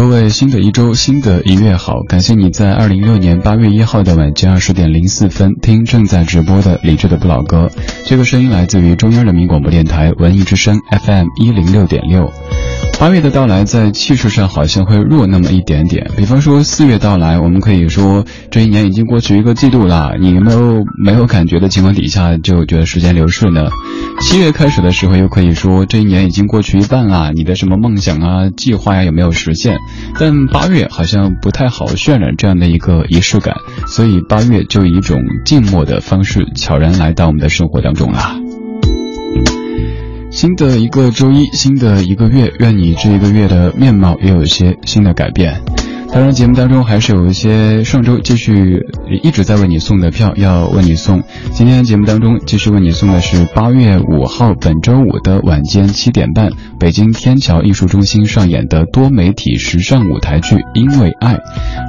各位，新的一周，新的一月好，感谢你在二零一六年八月一号的晚间二十点零四分听正在直播的理智的不老歌。这个声音来自于中央人民广播电台文艺之声 FM 一零六点六。八月的到来，在气势上好像会弱那么一点点。比方说四月到来，我们可以说这一年已经过去一个季度了，你有没有没有感觉的情况底下就觉得时间流逝呢？七月开始的时候，又可以说这一年已经过去一半了，你的什么梦想啊、计划呀有没有实现？但八月好像不太好渲染这样的一个仪式感，所以八月就以一种静默的方式悄然来到我们的生活当中了。新的一个周一，新的一个月，愿你这一个月的面貌也有一些新的改变。当然，节目当中还是有一些上周继续一直在为你送的票要为你送。今天节目当中继续为你送的是八月五号本周五的晚间七点半，北京天桥艺术中心上演的多媒体时尚舞台剧《因为爱》。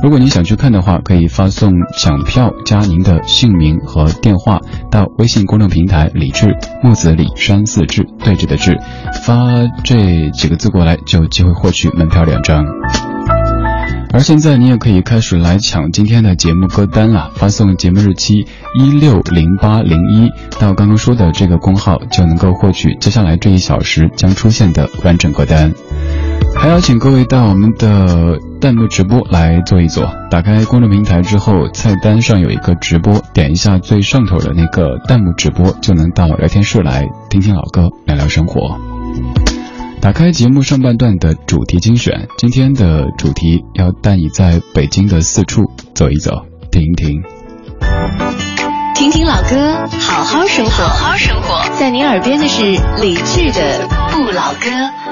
如果你想去看的话，可以发送抢票加您的姓名和电话到微信公众平台“李志木子李山四志对峙的志”，发这几个字过来就有机会获取门票两张。而现在你也可以开始来抢今天的节目歌单了，发送节目日期一六零八零一到刚刚说的这个公号，就能够获取接下来这一小时将出现的完整歌单。还要请各位到我们的弹幕直播来坐一坐，打开公众平台之后，菜单上有一个直播，点一下最上头的那个弹幕直播，就能到聊天室来听听老歌，聊聊生活。打开节目上半段的主题精选，今天的主题要带你在北京的四处走一走，听一听，听听老歌，好好生活，好好生活，在您耳边的是李志的不老歌。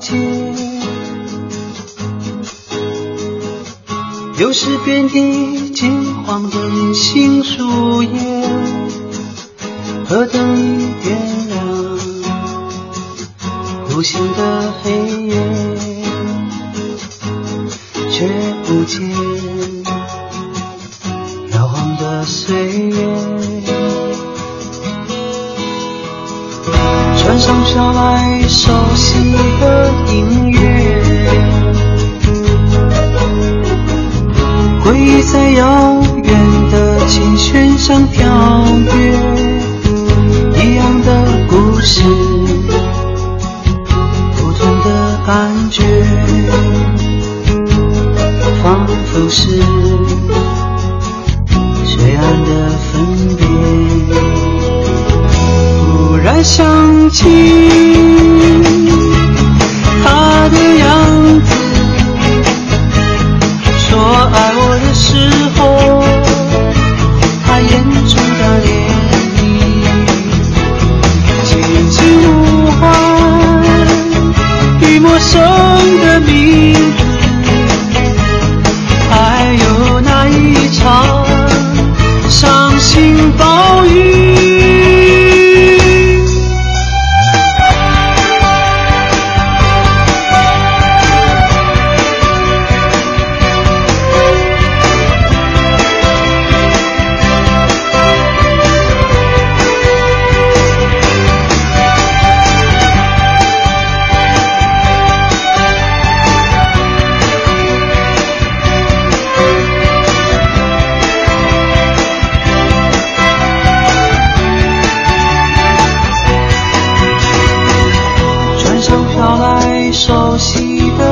条街，又是遍地金黄的银杏树叶，河灯已点亮孤星的黑夜，却不见摇晃的岁月。船上飘来熟悉的音乐，回忆在遥远的琴弦上跳跃，一样的故事，不同的感觉，仿佛是想起他的样熟悉的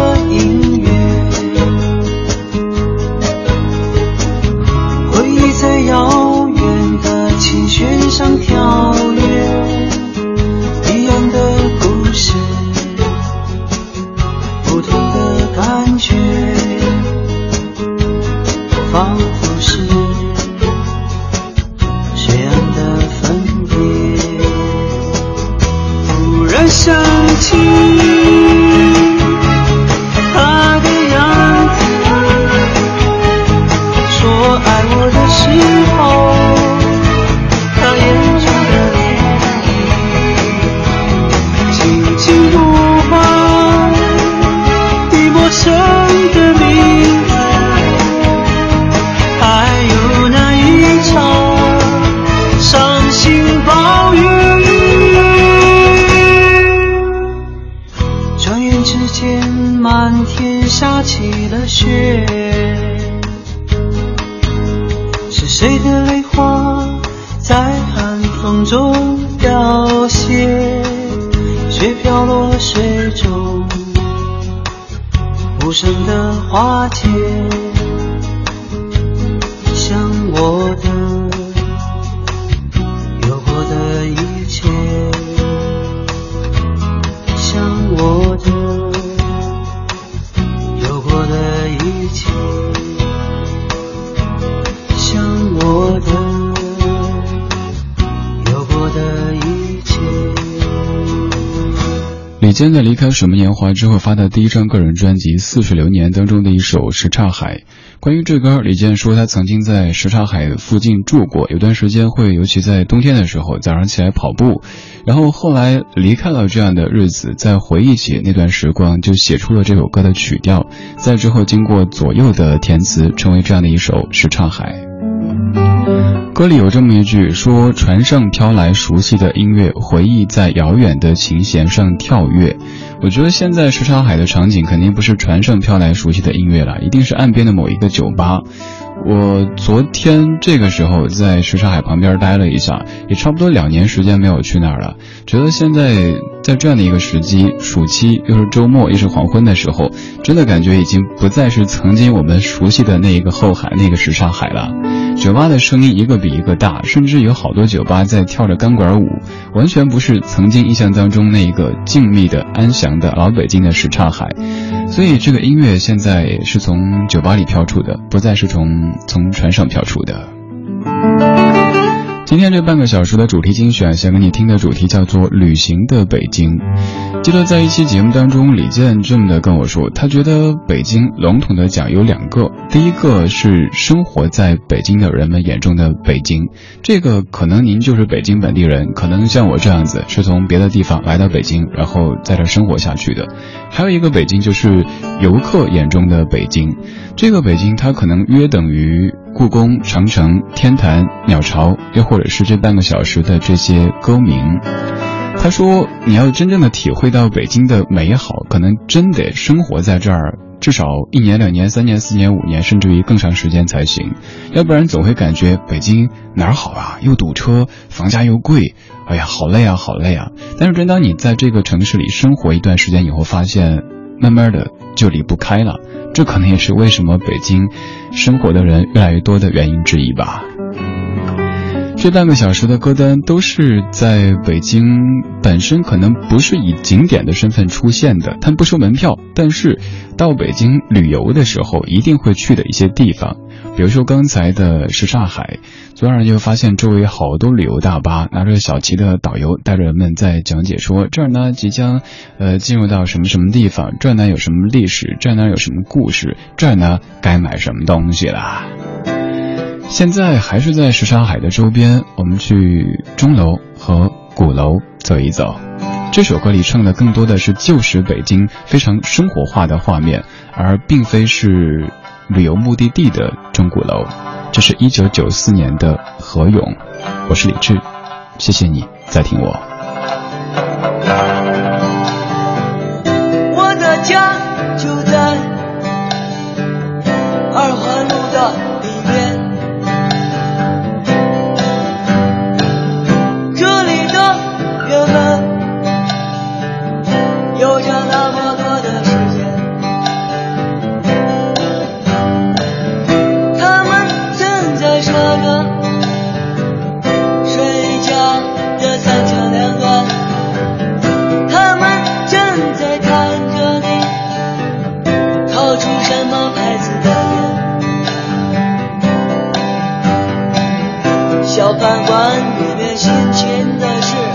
中无声的化解现在离开什么年华之后发的第一张个人专辑《似水流年》当中的一首《什刹海》。关于这歌，李健说他曾经在什刹海附近住过，有段时间会尤其在冬天的时候早上起来跑步，然后后来离开了这样的日子，在回忆起那段时光，就写出了这首歌的曲调，在之后经过左右的填词，成为这样的一首《什刹海》。歌里有这么一句说：“船上飘来熟悉的音乐，回忆在遥远的琴弦上跳跃。”我觉得现在什刹海的场景肯定不是船上飘来熟悉的音乐了，一定是岸边的某一个酒吧。我昨天这个时候在什刹海旁边待了一下，也差不多两年时间没有去那儿了。觉得现在在这样的一个时机，暑期又是周末又是黄昏的时候，真的感觉已经不再是曾经我们熟悉的那一个后海那个什刹海了。酒吧的声音一个比一个大，甚至有好多酒吧在跳着钢管舞，完全不是曾经印象当中那一个静谧的安详的老北京的什刹海。所以这个音乐现在是从酒吧里飘出的，不再是从从船上飘出的。今天这半个小时的主题精选，想给你听的主题叫做《旅行的北京》。记得在一期节目当中，李健这么的跟我说，他觉得北京笼统的讲有两个，第一个是生活在北京的人们眼中的北京，这个可能您就是北京本地人，可能像我这样子是从别的地方来到北京，然后在这生活下去的。还有一个北京就是游客眼中的北京，这个北京它可能约等于。故宫、长城、天坛、鸟巢，又或者是这半个小时的这些歌名。他说：“你要真正的体会到北京的美好，可能真得生活在这儿，至少一年、两年、三年、四年、五年，甚至于更长时间才行。要不然总会感觉北京哪儿好啊？又堵车，房价又贵，哎呀，好累啊，好累啊！但是真当你在这个城市里生活一段时间以后，发现慢慢的就离不开了。这可能也是为什么北京。”生活的人越来越多的原因之一吧。这半个小时的歌单都是在北京本身可能不是以景点的身份出现的，他们不收门票，但是到北京旅游的时候一定会去的一些地方，比如说刚才的什刹海，昨晚上就发现周围好多旅游大巴，拿着小旗的导游带着人们在讲解说这儿呢即将呃进入到什么什么地方，这儿呢有什么历史，这儿呢有什么故事，这儿呢该买什么东西啦。现在还是在什刹海的周边，我们去钟楼和鼓楼走一走。这首歌里唱的更多的是旧时北京非常生活化的画面，而并非是旅游目的地的钟鼓楼。这是一九九四年的何勇，我是李志，谢谢你在听我。我小饭馆里面新鲜的是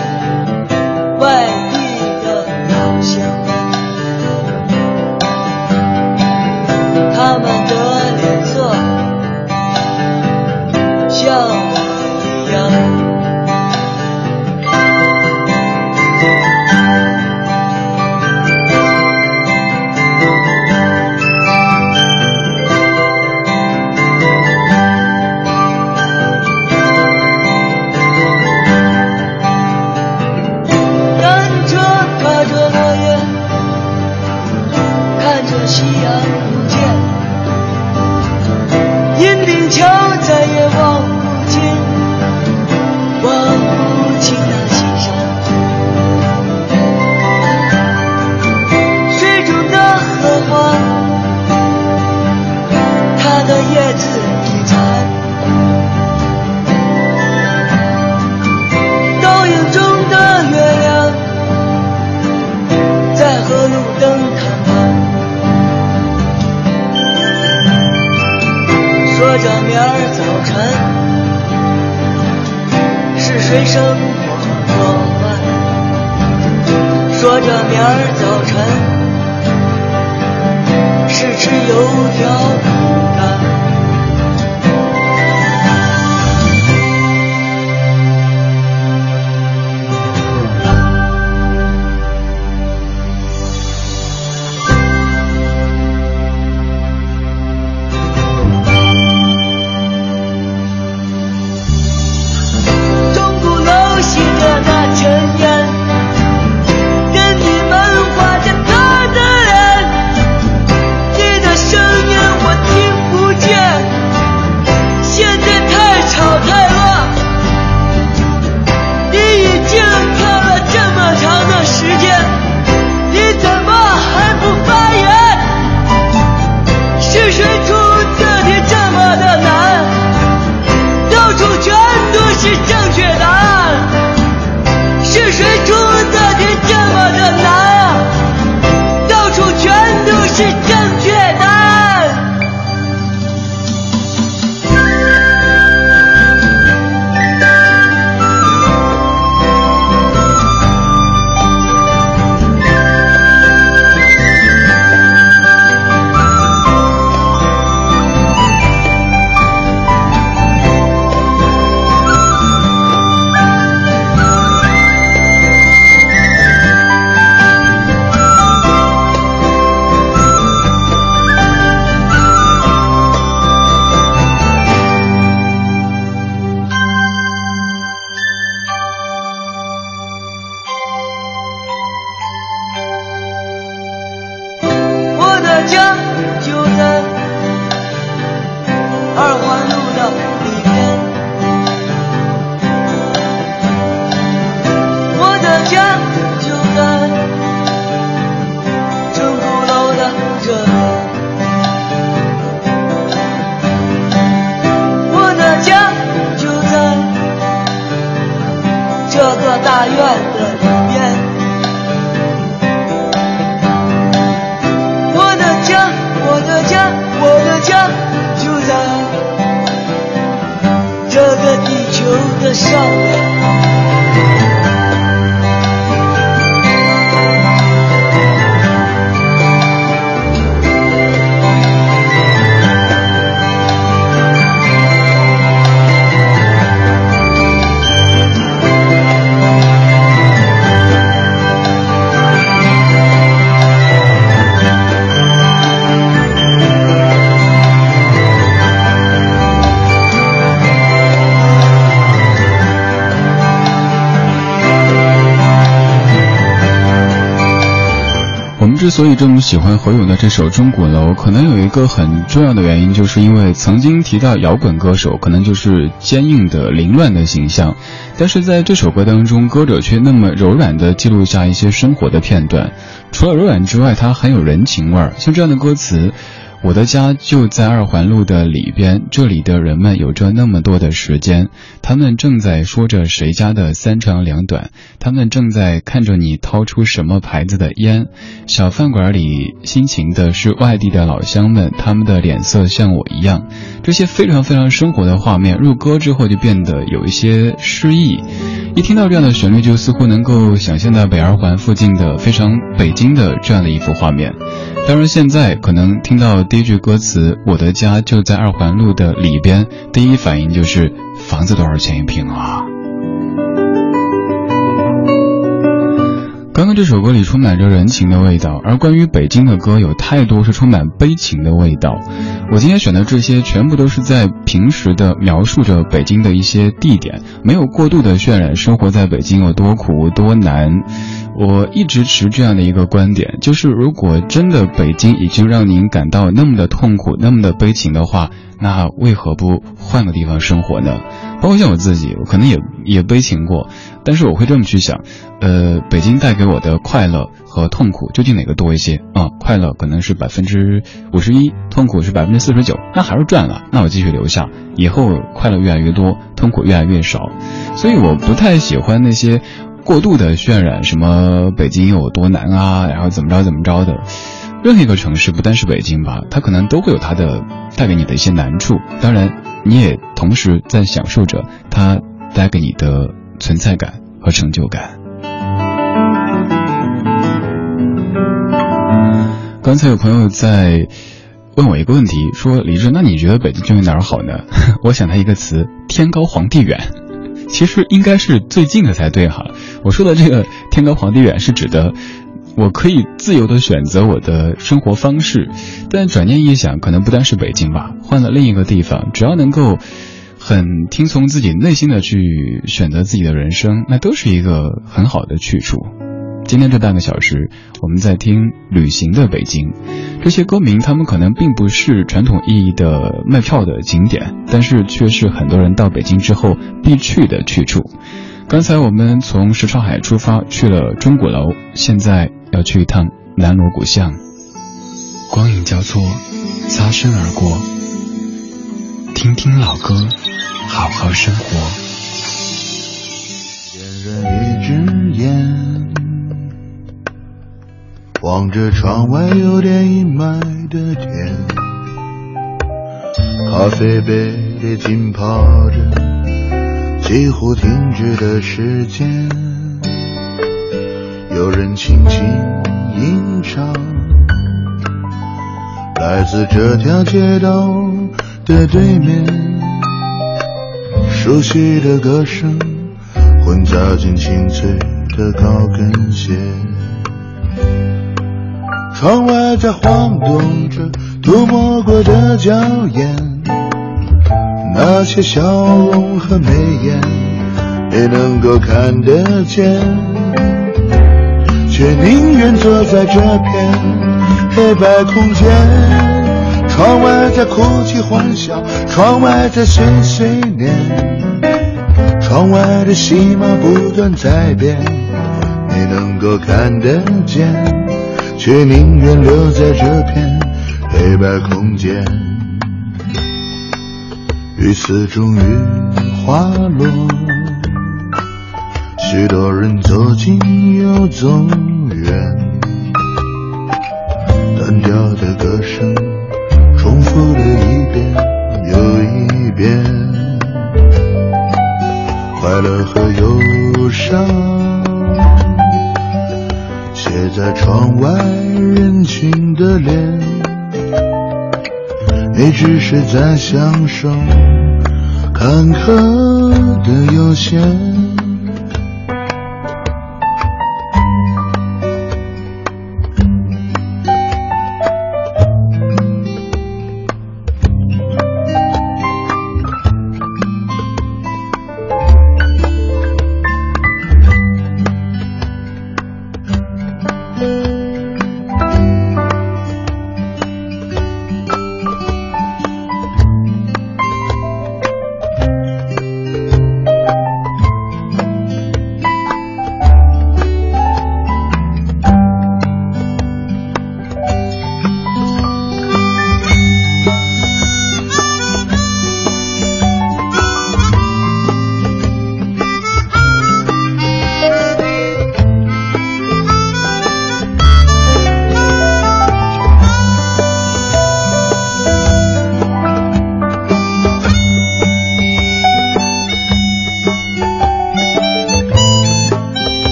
之所以这么喜欢何勇的这首《钟鼓楼》，可能有一个很重要的原因，就是因为曾经提到摇滚歌手，可能就是坚硬的、凌乱的形象，但是在这首歌当中，歌者却那么柔软地记录下一些生活的片段。除了柔软之外，它很有人情味儿。像这样的歌词。我的家就在二环路的里边，这里的人们有着那么多的时间，他们正在说着谁家的三长两短，他们正在看着你掏出什么牌子的烟。小饭馆里辛勤的是外地的老乡们，他们的脸色像我一样。这些非常非常生活的画面，入歌之后就变得有一些诗意。一听到这样的旋律，就似乎能够想象到北二环附近的非常北京的这样的一幅画面。当然，现在可能听到第一句歌词“我的家就在二环路的里边”，第一反应就是房子多少钱一平啊？这首歌里充满着人情的味道，而关于北京的歌有太多是充满悲情的味道。我今天选的这些，全部都是在平时的描述着北京的一些地点，没有过度的渲染生活在北京有多苦多难。我一直持这样的一个观点，就是如果真的北京已经让您感到那么的痛苦、那么的悲情的话，那为何不换个地方生活呢？包括像我自己，我可能也也悲情过，但是我会这么去想，呃，北京带给我的快乐和痛苦究竟哪个多一些啊？快乐可能是百分之五十一，痛苦是百分之四十九，那还是赚了，那我继续留下，以后快乐越来越多，痛苦越来越少，所以我不太喜欢那些。过度的渲染什么北京有多难啊，然后怎么着怎么着的，任何一个城市，不单是北京吧，它可能都会有它的带给你的一些难处。当然，你也同时在享受着它带给你的存在感和成就感。刚才有朋友在问我一个问题，说李志，那你觉得北京究竟哪儿好呢？我想他一个词：天高皇帝远。其实应该是最近的才对哈。我说的这个天高皇帝远是指的，我可以自由的选择我的生活方式。但转念一想，可能不单是北京吧，换了另一个地方，只要能够很听从自己内心的去选择自己的人生，那都是一个很好的去处。今天这半个小时，我们在听旅行的北京。这些歌名，他们可能并不是传统意义的卖票的景点，但是却是很多人到北京之后必去的去处。刚才我们从什刹海出发去了钟鼓楼，现在要去一趟南锣鼓巷。光影交错，擦身而过，听听老歌，好好生活。点燃一支烟。望着窗外有点阴霾的天，咖啡杯里浸泡着几乎停止的时间，有人轻轻吟唱，来自这条街道的对面，熟悉的歌声混杂进清脆的高跟鞋。窗外在晃动着涂抹过的娇艳，那些笑容和眉眼也能够看得见，却宁愿坐在这片黑白空间。窗外在哭泣欢笑，窗外在碎碎念，窗外的戏码不断在变，你能够看得见。却宁愿留在这片黑白空间。雨丝终于滑落，许多人走近又走远，单调的歌声重复了一遍又一遍，快乐和忧伤。写在窗外人群的脸，你只是在享受坎坷的悠闲。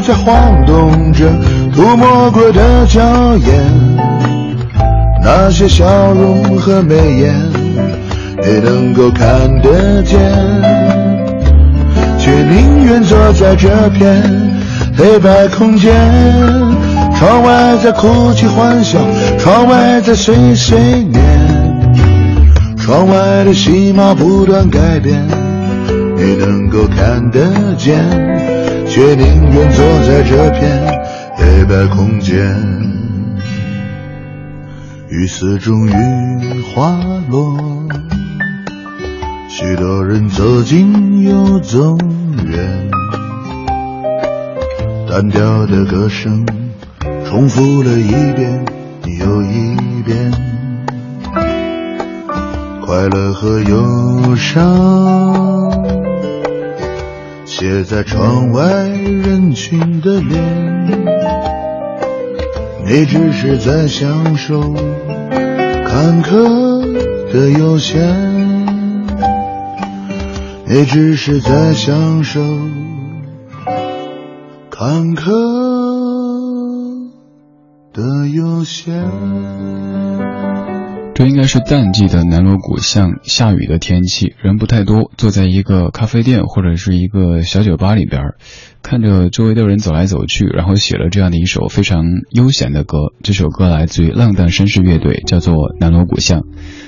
在晃动着涂抹过的娇艳，那些笑容和眉眼也能够看得见，却宁愿坐在这片黑白空间。窗外在哭泣欢笑，窗外在碎碎念，窗外的戏码不断改变，也能够看得见。却宁愿坐在这片黑白空间，雨丝终于滑落，许多人走近又走远，单调的歌声重复了一遍又一遍，快乐和忧伤，写在窗外人群的脸。你只是在享受坎坷的悠闲，你只是在享受坎坷的悠闲。这应该是淡季的南锣鼓巷，下雨的天气，人不太多，坐在一个咖啡店或者是一个小酒吧里边，看着周围的人走来走去，然后写了这样的一首非常悠闲的歌。这首歌来自于浪荡绅士乐队，叫做《南锣鼓巷》。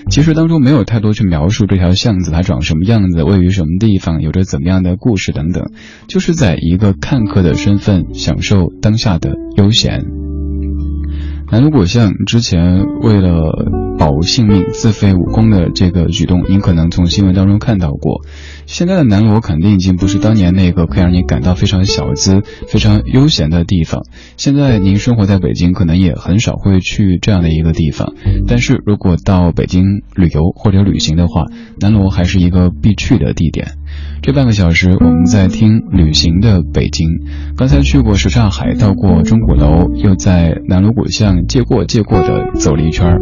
其实当中没有太多去描述这条巷子它长什么样子，位于什么地方，有着怎么样的故事等等，就是在一个看客的身份享受当下的悠闲。南锣鼓巷之前为了保性命自废武功的这个举动，您可能从新闻当中看到过。现在的南锣肯定已经不是当年那个可以让你感到非常小资、非常悠闲的地方。现在您生活在北京，可能也很少会去这样的一个地方。但是如果到北京旅游或者旅行的话，南锣还是一个必去的地点。这半个小时，我们在听旅行的北京。刚才去过什刹海，到过钟鼓楼，又在南锣鼓巷借过借过的走了一圈儿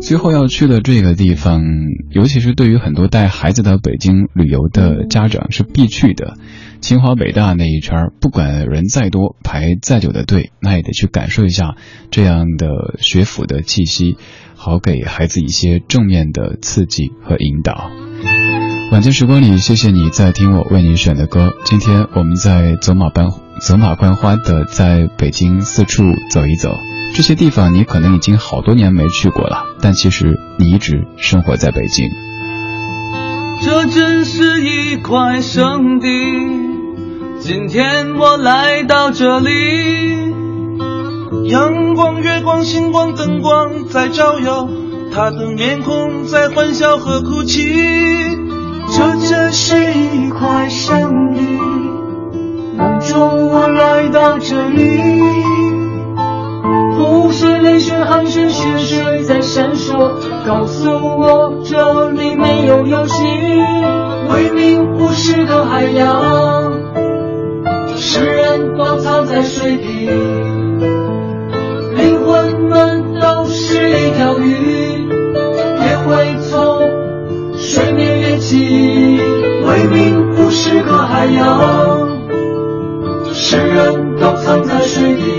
最后要去的这个地方，尤其是对于很多带孩子到北京旅游的家长是必去的。清华北大那一圈儿不管人再多，排再久的队，那也得去感受一下这样的学府的气息，好给孩子一些正面的刺激和引导。晚间时光里，谢谢你在听我为你选的歌。今天我们在走马观走马观花的在北京四处走一走，这些地方你可能已经好多年没去过了，但其实你一直生活在北京。这真是一块圣地，今天我来到这里，阳光、月光、星光、灯光在照耀，他的面孔在欢笑和哭泣。这真是一块圣地，梦中我来到这里，湖水、泪水、汗水、雪水在闪烁，告诉我这里没有游戏，未名不是个海洋，诗人都藏在水底，灵魂们都是一条鱼，面。未名不是个海洋，世人都藏在水底。